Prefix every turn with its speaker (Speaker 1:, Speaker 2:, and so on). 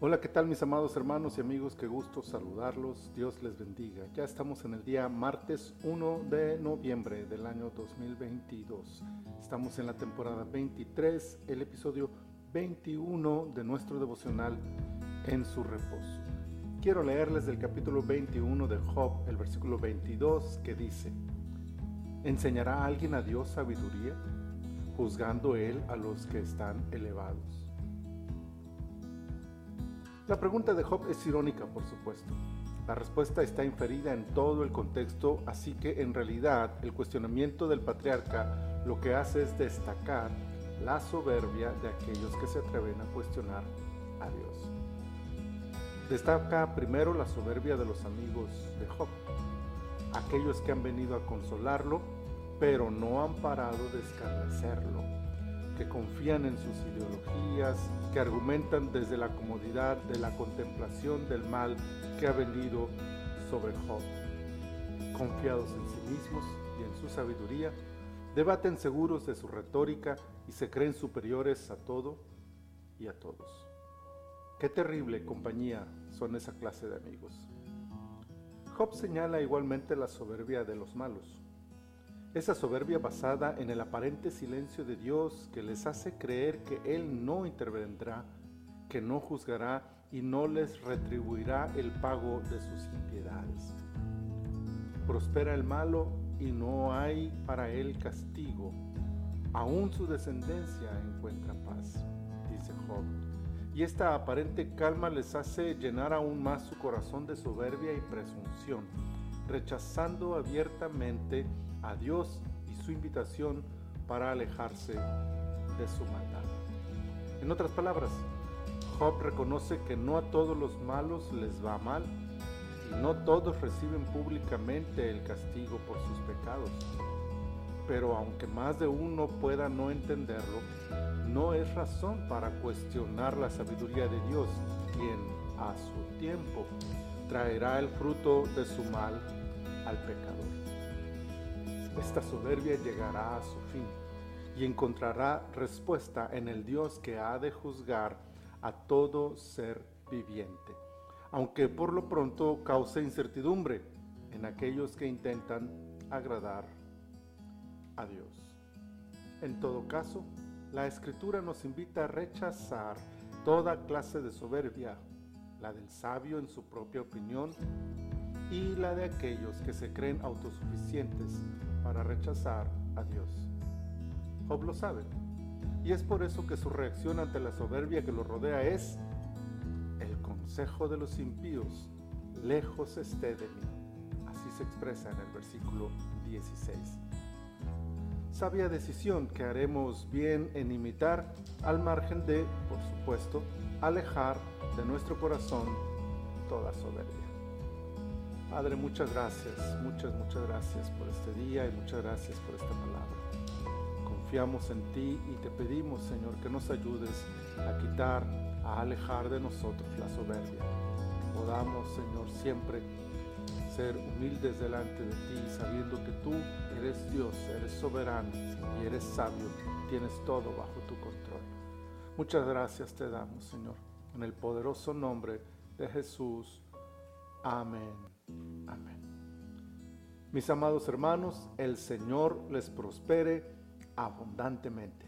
Speaker 1: Hola, ¿qué tal mis amados hermanos y amigos? Qué gusto saludarlos. Dios les bendiga. Ya estamos en el día martes 1 de noviembre del año 2022. Estamos en la temporada 23, el episodio 21 de nuestro devocional En su reposo. Quiero leerles del capítulo 21 de Job, el versículo 22, que dice, ¿Enseñará alguien a Dios sabiduría, juzgando él a los que están elevados? La pregunta de Job es irónica, por supuesto. La respuesta está inferida en todo el contexto, así que en realidad el cuestionamiento del patriarca lo que hace es destacar la soberbia de aquellos que se atreven a cuestionar a Dios. Destaca primero la soberbia de los amigos de Job, aquellos que han venido a consolarlo, pero no han parado de escarnecerlo que confían en sus ideologías, que argumentan desde la comodidad de la contemplación del mal que ha venido sobre Job. Confiados en sí mismos y en su sabiduría, debaten seguros de su retórica y se creen superiores a todo y a todos. Qué terrible compañía son esa clase de amigos. Job señala igualmente la soberbia de los malos esa soberbia basada en el aparente silencio de Dios que les hace creer que Él no intervendrá, que no juzgará y no les retribuirá el pago de sus impiedades. Prospera el malo y no hay para él castigo. Aún su descendencia encuentra paz, dice Job. Y esta aparente calma les hace llenar aún más su corazón de soberbia y presunción, rechazando abiertamente a Dios y su invitación para alejarse de su maldad. En otras palabras, Job reconoce que no a todos los malos les va mal y no todos reciben públicamente el castigo por sus pecados. Pero aunque más de uno pueda no entenderlo, no es razón para cuestionar la sabiduría de Dios, quien a su tiempo traerá el fruto de su mal al pecador. Esta soberbia llegará a su fin y encontrará respuesta en el Dios que ha de juzgar a todo ser viviente, aunque por lo pronto cause incertidumbre en aquellos que intentan agradar a Dios. En todo caso, la escritura nos invita a rechazar toda clase de soberbia, la del sabio en su propia opinión y la de aquellos que se creen autosuficientes para rechazar a Dios. Job lo sabe, y es por eso que su reacción ante la soberbia que lo rodea es, el consejo de los impíos, lejos esté de mí. Así se expresa en el versículo 16. Sabia decisión que haremos bien en imitar al margen de, por supuesto, alejar de nuestro corazón toda soberbia. Padre, muchas gracias, muchas, muchas gracias por este día y muchas gracias por esta palabra. Confiamos en ti y te pedimos, Señor, que nos ayudes a quitar, a alejar de nosotros la soberbia. Podamos, Señor, siempre ser humildes delante de ti, sabiendo que tú eres Dios, eres soberano y eres sabio, tienes todo bajo tu control. Muchas gracias te damos, Señor, en el poderoso nombre de Jesús. Amén. Amén. Mis amados hermanos, el Señor les prospere abundantemente.